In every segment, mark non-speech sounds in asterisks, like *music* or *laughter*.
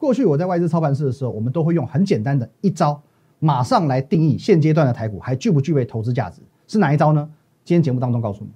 过去我在外资操盘室的时候，我们都会用很简单的一招，马上来定义现阶段的台股还具不具备投资价值，是哪一招呢？今天节目当中告诉你。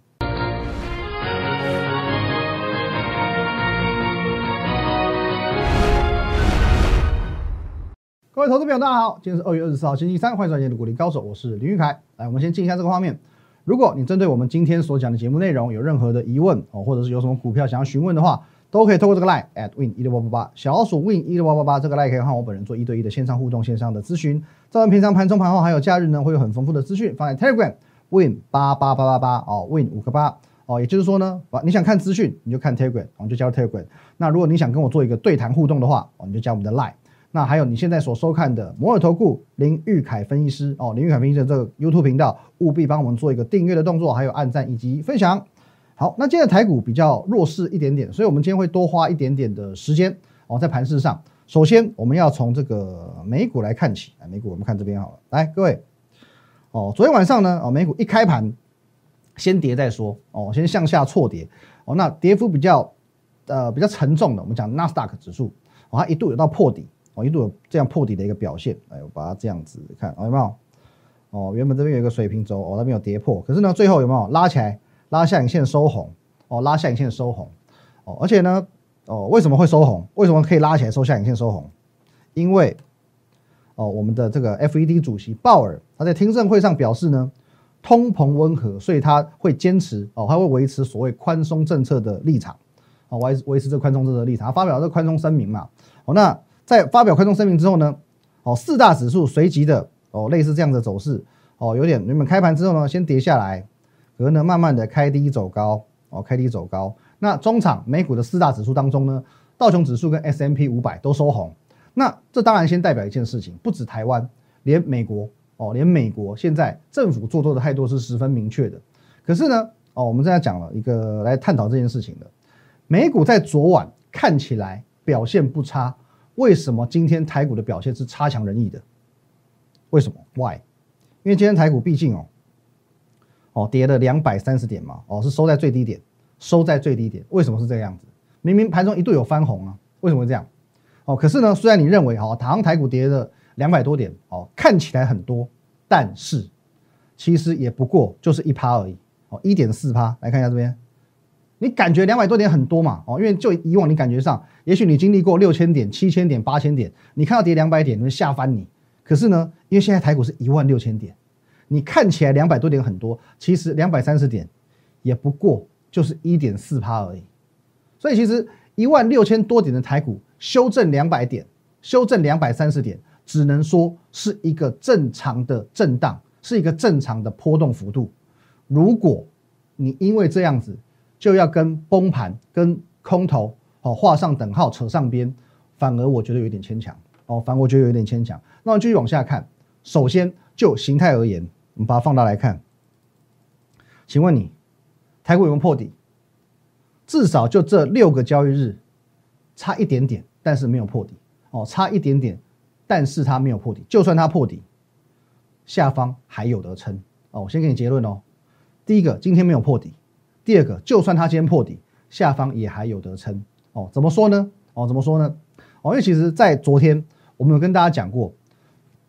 各位投资朋友，大家好，今天是二月二十四号，星期三，欢迎收看今天的股林高手，我是林玉凯。来，我们先进一下这个画面。如果你针对我们今天所讲的节目内容有任何的疑问哦，或者是有什么股票想要询问的话，都可以透过这个 line at win 一六八八八小鼠 win 一六八八八这个 line 可以和我本人做一对一的线上互动、线上的咨询。在我们平常盘中、盘后还有假日呢，会有很丰富的资讯放在 Telegram win 八八八八八哦，win 五个八哦，也就是说呢，你想看资讯你就看 Telegram，我们就加入 Telegram。那如果你想跟我做一个对谈互动的话，哦，你就加我们的 line。那还有你现在所收看的摩尔投顾林玉凯分析师哦，林玉凯分析师这个 YouTube 频道，务必帮我们做一个订阅的动作，还有按赞以及分享。好，那今天的台股比较弱势一点点，所以我们今天会多花一点点的时间哦，在盘市上。首先，我们要从这个美股来看起，来美股我们看这边好了，来各位哦，昨天晚上呢哦，美股一开盘先跌再说哦，先向下错跌哦，那跌幅比较呃比较沉重的，我们讲纳斯达克指数哦，它一度有到破底。哦，一度有这样破底的一个表现，哎，我把它这样子看，哦有没有？哦，原本这边有一个水平轴，哦，那边有跌破，可是呢，最后有没有拉起来，拉下影线收红？哦，拉下影线收红，哦，而且呢，哦，为什么会收红？为什么可以拉起来收下影线收红？因为，哦，我们的这个 FED 主席鲍尔他在听证会上表示呢，通膨温和，所以他会坚持，哦，他会维持所谓宽松政策的立场，哦，维维持这宽松政策的立场，他发表这宽松声明嘛，哦，那。在发表宽松声明之后呢，哦，四大指数随即的哦，类似这样的走势哦，有点原本开盘之后呢，先跌下来，可能慢慢的开低走高哦，开低走高。那中场美股的四大指数当中呢，道琼指数跟 S M P 五百都收红。那这当然先代表一件事情，不止台湾，连美国哦，连美国现在政府做多的态度是十分明确的。可是呢，哦，我们现在讲了一个来探讨这件事情的，美股在昨晚看起来表现不差。为什么今天台股的表现是差强人意的？为什么？Why？因为今天台股毕竟哦，哦跌了两百三十点嘛，哦是收在最低点，收在最低点。为什么是这个样子？明明盘中一度有翻红啊，为什么会这样？哦，可是呢，虽然你认为哦，台湾台股跌了两百多点，哦看起来很多，但是其实也不过就是一趴而已，哦一点四趴。来看一下这边。你感觉两百多点很多嘛？哦，因为就以往你感觉上，也许你经历过六千点、七千点、八千点，你看到跌两百点，你会吓翻你。可是呢，因为现在台股是一万六千点，你看起来两百多点很多，其实两百三十点也不过就是一点四趴而已。所以其实一万六千多点的台股修正两百点，修正两百三十点，只能说是一个正常的震荡，是一个正常的波动幅度。如果你因为这样子，就要跟崩盘、跟空头哦画上等号、扯上边，反而我觉得有点牵强哦，反而我觉得有点牵强。那我继续往下看，首先就形态而言，我们把它放大来看。请问你，台股有没有破底？至少就这六个交易日，差一点点，但是没有破底哦，差一点点，但是它没有破底。就算它破底，下方还有得撑哦。我先给你结论哦，第一个，今天没有破底。第二个，就算它今天破底，下方也还有得撑哦。怎么说呢？哦，怎么说呢？哦，因为其实，在昨天我们有跟大家讲过，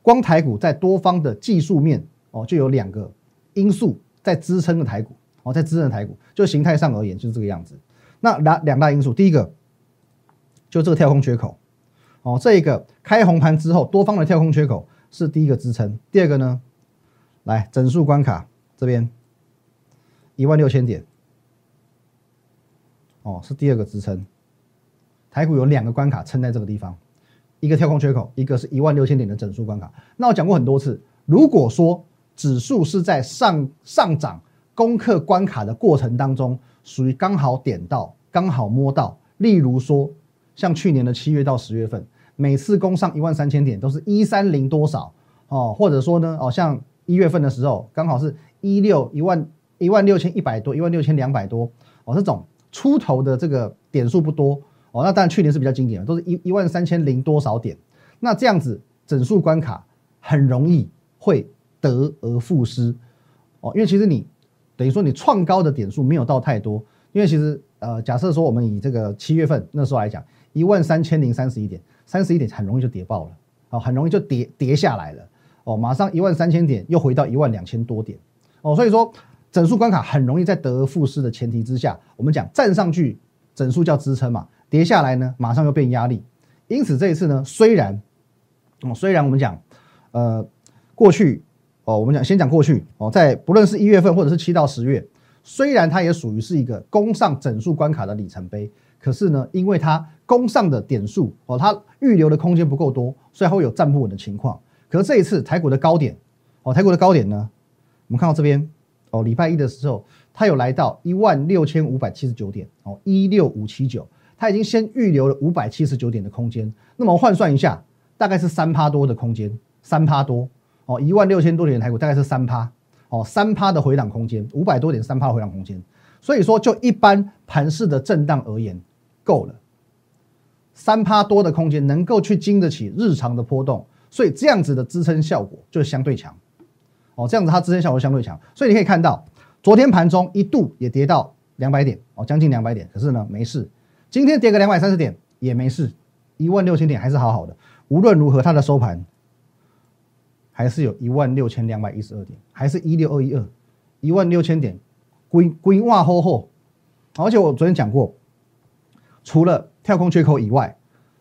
光台股在多方的技术面哦，就有两个因素在支撑的台股哦，在支撑的台股，就形态上而言就是这个样子。那两两大因素，第一个就这个跳空缺口哦，这一个开红盘之后多方的跳空缺口是第一个支撑。第二个呢，来整数关卡这边一万六千点。哦，是第二个支撑。台股有两个关卡撑在这个地方，一个跳空缺口，一个是一万六千点的整数关卡。那我讲过很多次，如果说指数是在上上涨攻克关卡的过程当中，属于刚好点到、刚好摸到，例如说像去年的七月到十月份，每次攻上一万三千点都是一三零多少哦，或者说呢，哦像一月份的时候，刚好是一六一万一万六千一百多，一万六千两百多哦这种。出头的这个点数不多哦，那当然去年是比较经典的，都是一一万三千零多少点。那这样子整数关卡很容易会得而复失。哦，因为其实你等于说你创高的点数没有到太多，因为其实呃假设说我们以这个七月份那时候来讲，一万三千零三十一点，三十一点很容易就跌爆了，哦，很容易就跌跌下来了，哦，马上一万三千点又回到一万两千多点，哦，所以说整数关卡很容易在得而复失的前提之下，我们讲站上去整数叫支撑嘛，跌下来呢马上又变压力，因此这一次呢，虽然，哦，虽然我们讲，呃，过去，哦，我们讲先讲过去，哦，在不论是一月份或者是七到十月。虽然它也属于是一个攻上整数关卡的里程碑，可是呢，因为它攻上的点数哦，它预留的空间不够多，所以它会有站不稳的情况。可是这一次台股的高点哦，台股的高点呢，我们看到这边哦，礼拜一的时候它有来到一万六千五百七十九点哦，一六五七九，它已经先预留了五百七十九点的空间。那么换算一下，大概是三趴多的空间，三趴多哦，一万六千多点的台股大概是三趴。哦，三趴的回档空间，五百多点三趴回档空间，所以说就一般盘势的震荡而言，够了。三趴多的空间能够去经得起日常的波动，所以这样子的支撑效果就相对强。哦，这样子它支撑效果相对强，所以你可以看到，昨天盘中一度也跌到两百点，哦，将近两百点，可是呢没事。今天跌个两百三十点也没事，一万六千点还是好好的。无论如何，它的收盘。还是有一万六千两百一十二点，还是一六二一二，一万六千点，规规哇吼吼！而且我昨天讲过，除了跳空缺口以外，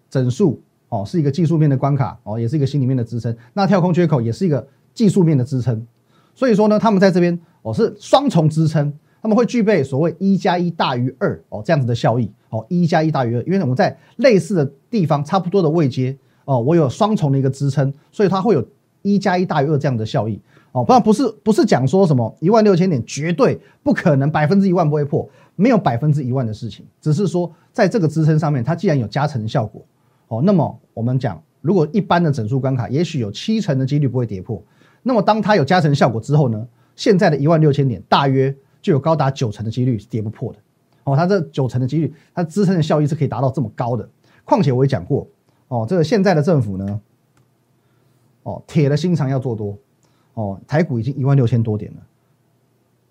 整数哦是一个技术面的关卡哦，也是一个心里面的支撑。那跳空缺口也是一个技术面的支撑。所以说呢，他们在这边哦是双重支撑，他们会具备所谓一加一大于二哦这样子的效益哦，一加一大于二，因为我们在类似的地方差不多的位阶哦，我有双重的一个支撑，所以它会有。一加一大于二这样的效益。哦，不然不是不是讲说什么一万六千点绝对不可能百分之一万不会破，没有百分之一万的事情，只是说在这个支撑上面，它既然有加成效果哦，那么我们讲如果一般的整数关卡，也许有七成的几率不会跌破，那么当它有加成效果之后呢，现在的一万六千点大约就有高达九成的几率是跌不破的。哦，它这九成的几率，它支撑的效益是可以达到这么高的，况且我也讲过哦，这个现在的政府呢。哦，铁了心肠要做多，哦，台股已经一万六千多点了，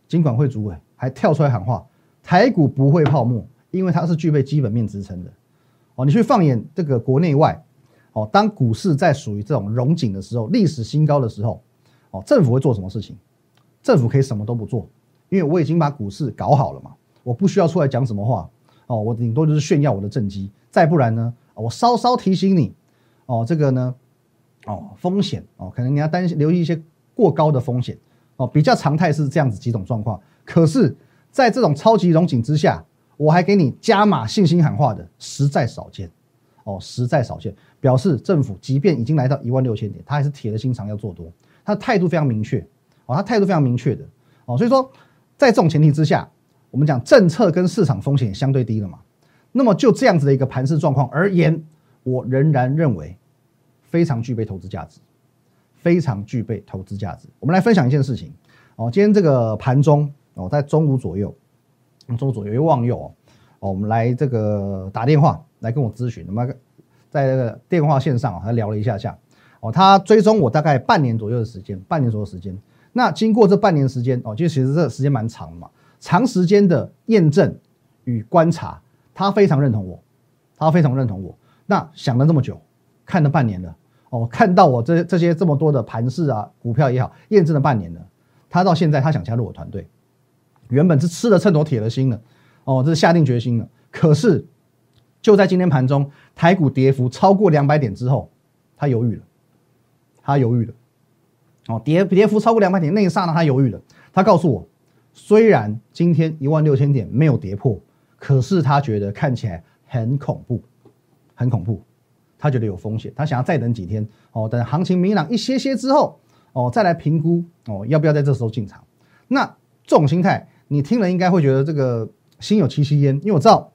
金管会主委还跳出来喊话，台股不会泡沫，因为它是具备基本面支撑的。哦，你去放眼这个国内外，哦，当股市在属于这种融景的时候，历史新高的时候，哦，政府会做什么事情？政府可以什么都不做，因为我已经把股市搞好了嘛，我不需要出来讲什么话，哦，我顶多就是炫耀我的政绩，再不然呢，我稍稍提醒你，哦，这个呢。哦，风险哦，可能你要担心留意一些过高的风险哦。比较常态是这样子几种状况，可是，在这种超级融景之下，我还给你加码信心喊话的，实在少见哦，实在少见。表示政府即便已经来到一万六千点，他还是铁了心肠要做多，他的态度非常明确哦，他态度非常明确的哦。所以说，在这种前提之下，我们讲政策跟市场风险相对低了嘛。那么就这样子的一个盘势状况而言，我仍然认为。非常具备投资价值，非常具备投资价值。我们来分享一件事情哦，今天这个盘中哦，在中午左右，中午左右有望右哦，哦，我们来这个打电话来跟我咨询，那么在这个电话线上还聊了一下下哦，他追踪我大概半年左右的时间，半年左右时间。那经过这半年时间哦，就其实这时间蛮长的嘛，长时间的验证与观察，他非常认同我，他非常认同我。那想了这么久，看了半年了。哦，看到我这这些这么多的盘势啊，股票也好，验证了半年了。他到现在他想加入我团队，原本是吃了秤砣铁了心了，哦，这是下定决心了。可是就在今天盘中，台股跌幅超过两百点之后，他犹豫了，他犹豫了。哦，跌跌幅超过两百点那一刹那，他犹豫了。他告诉我，虽然今天一万六千点没有跌破，可是他觉得看起来很恐怖，很恐怖。他觉得有风险，他想要再等几天哦，等行情明朗一些些之后哦，再来评估哦，要不要在这时候进场？那这种心态，你听了应该会觉得这个心有戚戚焉，因为我知道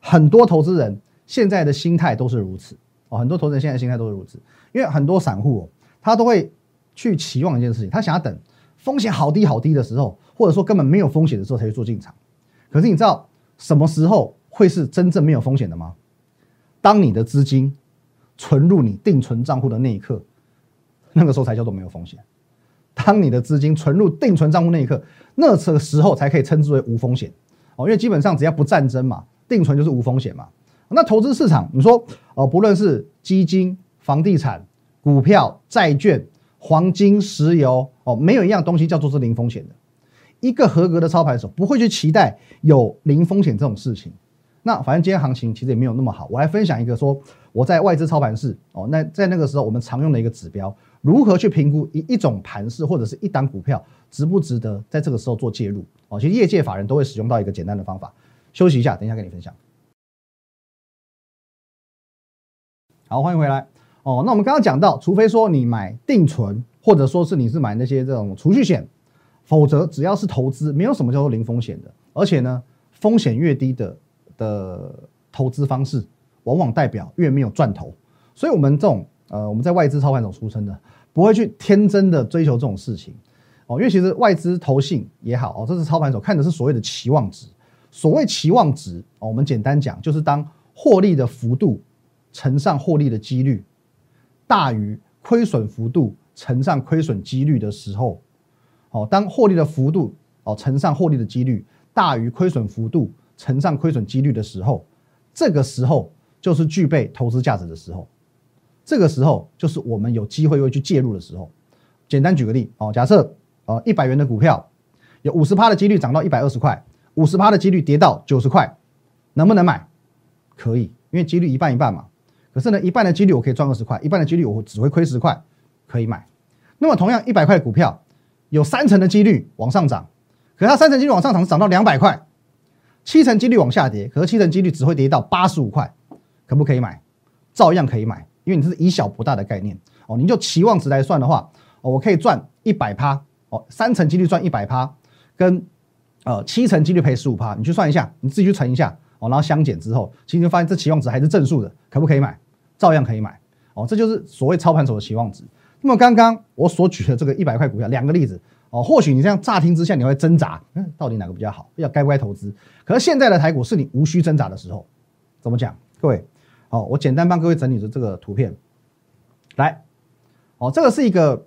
很多投资人现在的心态都是如此哦，很多投资人现在心态都是如此，因为很多散户哦，他都会去期望一件事情，他想要等风险好低好低的时候，或者说根本没有风险的时候才去做进场。可是你知道什么时候会是真正没有风险的吗？当你的资金存入你定存账户的那一刻，那个时候才叫做没有风险。当你的资金存入定存账户那一刻，那个时候才可以称之为无风险哦。因为基本上只要不战争嘛，定存就是无风险嘛。那投资市场，你说哦，不论是基金、房地产、股票、债券、黄金、石油，哦，没有一样东西叫做是零风险的。一个合格的操盘手不会去期待有零风险这种事情。那反正今天行情其实也没有那么好。我来分享一个说我在外资操盘室哦，那在那个时候我们常用的一个指标，如何去评估一一种盘势或者是一档股票值不值得在这个时候做介入哦。其实业界法人都会使用到一个简单的方法。休息一下，等一下跟你分享。好，欢迎回来哦。那我们刚刚讲到，除非说你买定存，或者说是你是买那些这种储蓄险，否则只要是投资，没有什么叫做零风险的。而且呢，风险越低的的投资方式，往往代表越没有赚头。所以，我们这种呃，我们在外资操盘手出身的，不会去天真的追求这种事情哦。因为其实外资投信也好哦，这是操盘手看的是所谓的期望值。所谓期望值哦，我们简单讲，就是当获利的幅度。乘上获利的几率大于亏损幅度乘上亏损几率的时候，哦，当获利的幅度哦乘上获利的几率大于亏损幅度乘上亏损几率的时候，这个时候就是具备投资价值的时候，这个时候就是我们有机会会去介入的时候。简单举个例哦，假设呃一百元的股票有五十趴的几率涨到一百二十块，五十趴的几率跌到九十块，能不能买？可以，因为几率一半一半嘛。可是呢，一半的几率我可以赚二十块，一半的几率我只会亏十块，可以买。那么同样一百块股票，有三成的几率往上涨，可它三成几率往上涨涨到两百块，七成几率往下跌，可是七成几率只会跌到八十五块，可不可以买？照样可以买，因为你这是以小博大的概念哦。你就期望值来算的话，哦，我可以赚一百趴哦，三成几率赚一百趴，跟呃七成几率赔十五趴，你去算一下，你自己去乘一下。哦，然后相减之后，其实发现这期望值还是正数的，可不可以买？照样可以买。哦，这就是所谓操盘手的期望值。那么刚刚我所举的这个一百块股票，两个例子哦，或许你这样乍听之下你会挣扎，嗯，到底哪个比较好？要该不该投资？可是现在的台股是你无需挣扎的时候。怎么讲？各位，好，我简单帮各位整理的这个图片，来，哦，这个是一个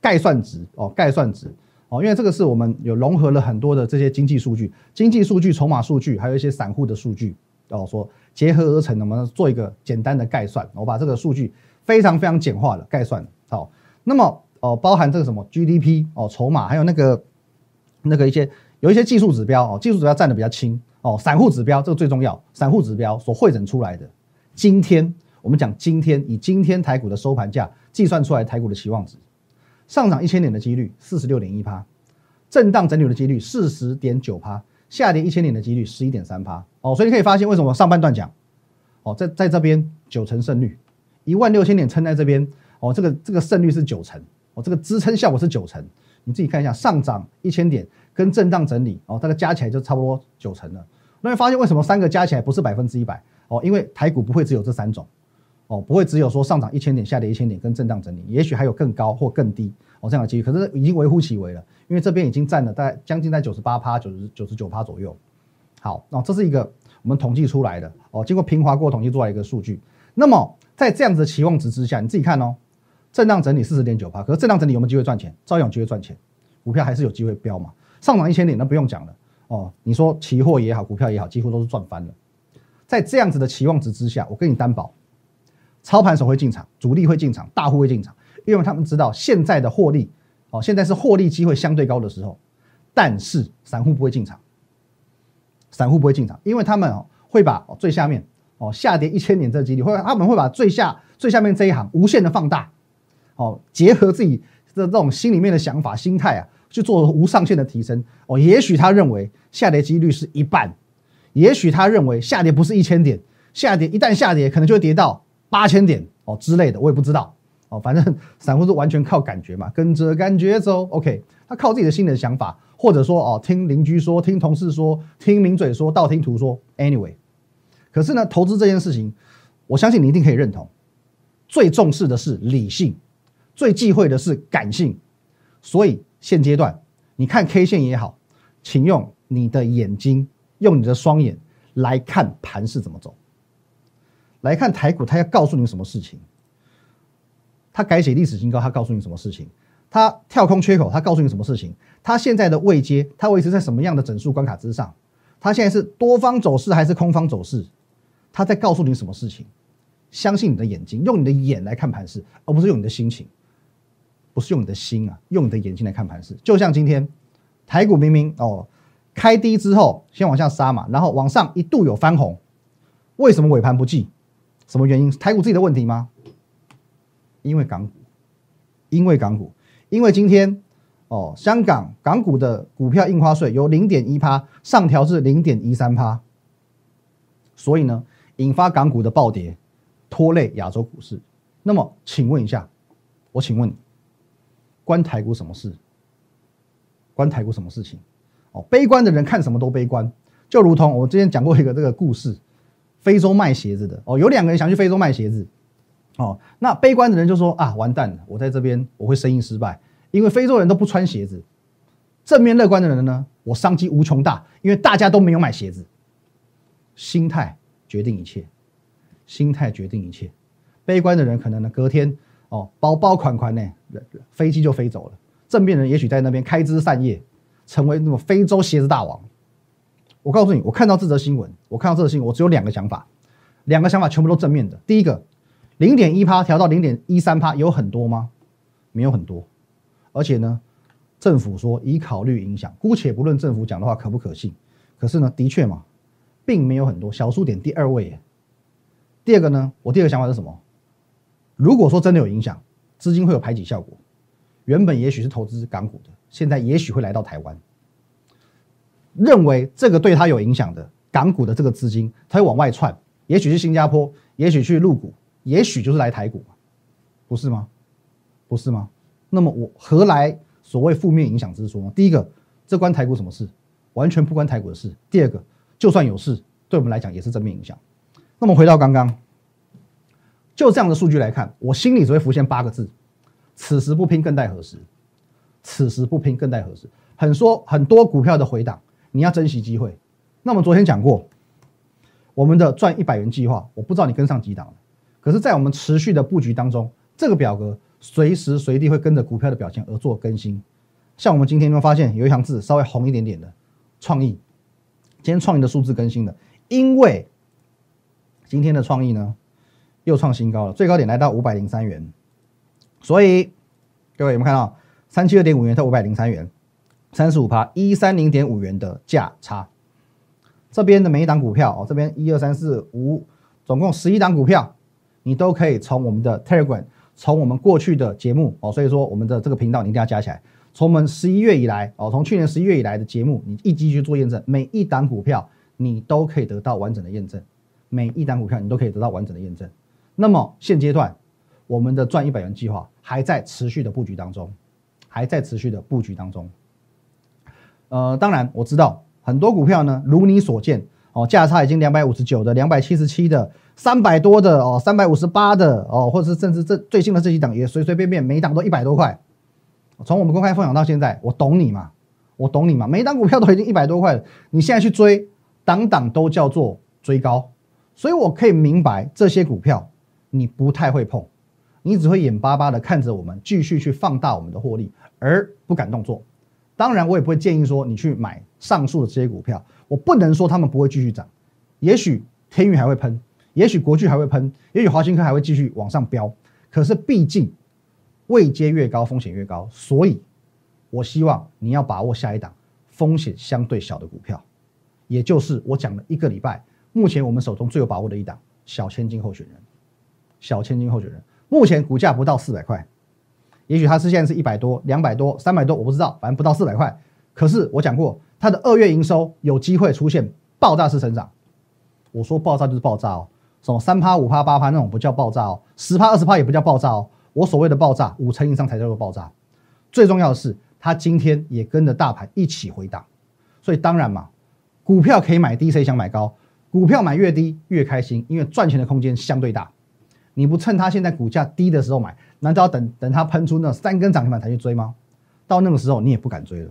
概算值哦，概算值。哦，因为这个是我们有融合了很多的这些经济数据、经济数据、筹码数据，还有一些散户的数据，哦，说结合而成，我们做一个简单的概算。我把这个数据非常非常简化的概算了。好，那么哦，包含这个什么 GDP 哦，筹码，还有那个那个一些有一些技术指标哦，技术指标占的比较轻哦，散户指标这个最重要，散户指标所汇整出来的，今天我们讲今天以今天台股的收盘价计算出来台股的期望值。上涨一千点的几率四十六点一趴，震荡整理的几率四十点九趴，下跌一千点的几率十一点三趴。哦，所以你可以发现为什么上半段讲，哦，在在这边九成胜率，一万六千点撑在这边，哦，这个这个胜率是九成，哦，这个支撑效果是九成。你自己看一下，上涨一千点跟震荡整理，哦，大概加起来就差不多九成了。那会发现为什么三个加起来不是百分之一百？哦，因为台股不会只有这三种。哦，不会只有说上涨一千点，下跌一千点跟震荡整理，也许还有更高或更低哦这样的几率，可是已经微乎其微了，因为这边已经占了大概将近在九十八趴、九十九十九趴左右。好，那这是一个我们统计出来的哦，经过平滑过统计出来一个数据。那么在这样子的期望值之下，你自己看哦，震荡整理四十点九趴，可是震荡整理有没有机会赚钱？照样有机会赚钱，股票还是有机会飙嘛。上涨一千点那不用讲了哦，你说期货也好，股票也好，几乎都是赚翻了。在这样子的期望值之下，我跟你担保。操盘手会进场，主力会进场，大户会进场，因为他们知道现在的获利，哦，现在是获利机会相对高的时候，但是散户不会进场，散户不会进场，因为他们哦会把最下面哦下跌一千点这个几率，会他们会把最下最下面这一行无限的放大，哦，结合自己的这种心里面的想法、心态啊，去做无上限的提升，哦，也许他认为下跌几率是一半，也许他认为下跌不是一千点，下跌一旦下跌可能就会跌到。八千点哦之类的，我也不知道哦，反正 *laughs* 散户是完全靠感觉嘛，跟着感觉走。OK，他靠自己的心里的想法，或者说哦，听邻居说，听同事说，听名嘴说，道听途说。Anyway，可是呢，投资这件事情，我相信你一定可以认同，最重视的是理性，最忌讳的是感性。所以现阶段，你看 K 线也好，请用你的眼睛，用你的双眼来看盘是怎么走。来看台股，他要告诉你什么事情？他改写历史新高，他告诉你什么事情？他跳空缺口，他告诉你什么事情？他现在的位阶，他维持在什么样的整数关卡之上？他现在是多方走势还是空方走势？他在告诉你什么事情？相信你的眼睛，用你的眼来看盘势，而不是用你的心情，不是用你的心啊，用你的眼睛来看盘势。就像今天台股明明哦开低之后先往下杀嘛，然后往上一度有翻红，为什么尾盘不济？什么原因？台股自己的问题吗？因为港股，因为港股，因为今天哦香港港股的股票印花税由零点一趴上调至零点一三趴，所以呢引发港股的暴跌。拖累亚洲股市，那么请问一下，我请问你，关台股什么事？关台股什么事情？哦，悲观的人看什么都悲观，就如同我之前讲过一个这个故事，非洲卖鞋子的哦，有两个人想去非洲卖鞋子，哦，那悲观的人就说啊，完蛋了，我在这边我会生意失败，因为非洲人都不穿鞋子。正面乐观的人呢，我商机无穷大，因为大家都没有买鞋子。心态决定一切。心态决定一切，悲观的人可能呢隔天哦包包款款呢飞机就飞走了，正面人也许在那边开枝散叶，成为那种非洲鞋子大王。我告诉你，我看到这则新闻，我看到这则新闻，我只有两个想法，两个想法全部都正面的。第一个，零点一趴调到零点一三趴有很多吗？没有很多，而且呢，政府说已考虑影响，姑且不论政府讲的话可不可信，可是呢，的确嘛，并没有很多。小数点第二位。第二个呢，我第二个想法是什么？如果说真的有影响，资金会有排挤效果。原本也许是投资港股的，现在也许会来到台湾。认为这个对他有影响的港股的这个资金，他会往外窜，也许是新加坡，也许去入股，也许就是来台股，不是吗？不是吗？那么我何来所谓负面影响之说呢？第一个，这关台股什么事？完全不关台股的事。第二个，就算有事，对我们来讲也是正面影响。那么回到刚刚，就这样的数据来看，我心里只会浮现八个字：此时不拼，更待何时？此时不拼，更待何时？很说很多股票的回档，你要珍惜机会。那么昨天讲过，我们的赚一百元计划，我不知道你跟上几档了。可是，在我们持续的布局当中，这个表格随时随地会跟着股票的表现而做更新。像我们今天有没有发现有一行字稍微红一点点的创意？今天创意的数字更新了，因为。今天的创意呢，又创新高了，最高点来到五百零三元。所以各位有没有看到三七二点五元到五百零三元，三十五趴一三零点五元的价差。这边的每一档股票哦，这边一二三四五，总共十一档股票，你都可以从我们的 Telegram，从我们过去的节目哦，所以说我们的这个频道你一定要加起来。从我们十一月以来哦，从去年十一月以来的节目，你一继续做验证，每一档股票你都可以得到完整的验证。每一档股票你都可以得到完整的验证。那么现阶段，我们的赚一百元计划还在持续的布局当中，还在持续的布局当中。呃，当然我知道很多股票呢，如你所见哦，价差已经两百五十九的、两百七十七的、三百多的哦、三百五十八的哦，或者是甚至这最新的这几档也随随便便每一档都一百多块。从我们公开分享到现在，我懂你嘛？我懂你嘛？每一档股票都已经一百多块了，你现在去追，档档都叫做追高。所以我可以明白这些股票你不太会碰，你只会眼巴巴的看着我们继续去放大我们的获利，而不敢动作。当然，我也不会建议说你去买上述的这些股票。我不能说他们不会继续涨，也许天宇还会喷，也许国巨还会喷，也许华新科还会继续往上飙。可是毕竟位阶越高，风险越高，所以我希望你要把握下一档风险相对小的股票，也就是我讲了一个礼拜。目前我们手中最有把握的一档小千金候选人，小千金候选人目前股价不到四百块，也许它是现在是一百多、两百多、三百多，我不知道，反正不到四百块。可是我讲过，它的二月营收有机会出现爆炸式成长。我说爆炸就是爆炸哦，什么三趴、五趴、八趴那种不叫爆炸哦，十趴、二十趴也不叫爆炸哦。我所谓的爆炸，五成以上才叫做爆炸。最重要的是，它今天也跟着大盘一起回档，所以当然嘛，股票可以买低，谁想买高？股票买越低越开心，因为赚钱的空间相对大。你不趁它现在股价低的时候买，难道要等等它喷出那三根涨停板才去追吗？到那个时候你也不敢追了。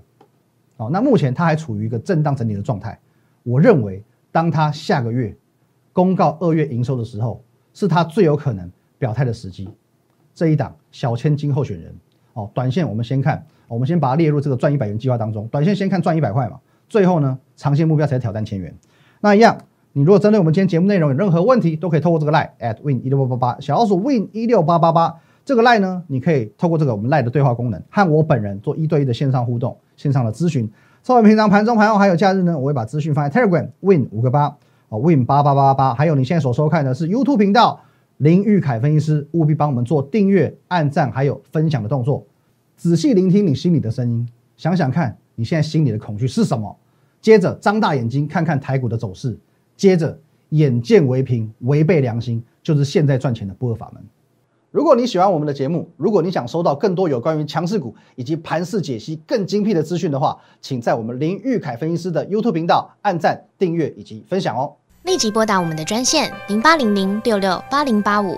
哦，那目前它还处于一个震荡整理的状态。我认为，当它下个月公告二月营收的时候，是它最有可能表态的时机。这一档小千金候选人哦，短线我们先看，我们先把它列入这个赚一百元计划当中。短线先看赚一百块嘛，最后呢，长线目标才挑战千元。那一样。你如果针对我们今天节目内容有任何问题，都可以透过这个 line at win 一六八八八小老鼠 win 一六八八八这个 line 呢，你可以透过这个我们 line 的对话功能，和我本人做一对一的线上互动、线上的咨询。稍微平常盘中盘后还有假日呢，我会把资讯放在 Telegram win 五个八啊 win 八八八八八，还有你现在所收看的是 YouTube 频道林玉凯分析师，务必帮我们做订阅、按赞还有分享的动作，仔细聆听你心里的声音，想想看你现在心里的恐惧是什么，接着张大眼睛看看台股的走势，接着眼见为凭，违背良心，就是现在赚钱的不二法门。如果你喜欢我们的节目，如果你想收到更多有关于强势股以及盘势解析更精辟的资讯的话，请在我们林玉凯分析师的 YouTube 频道按赞、订阅以及分享哦。立即拨打我们的专线零八零零六六八零八五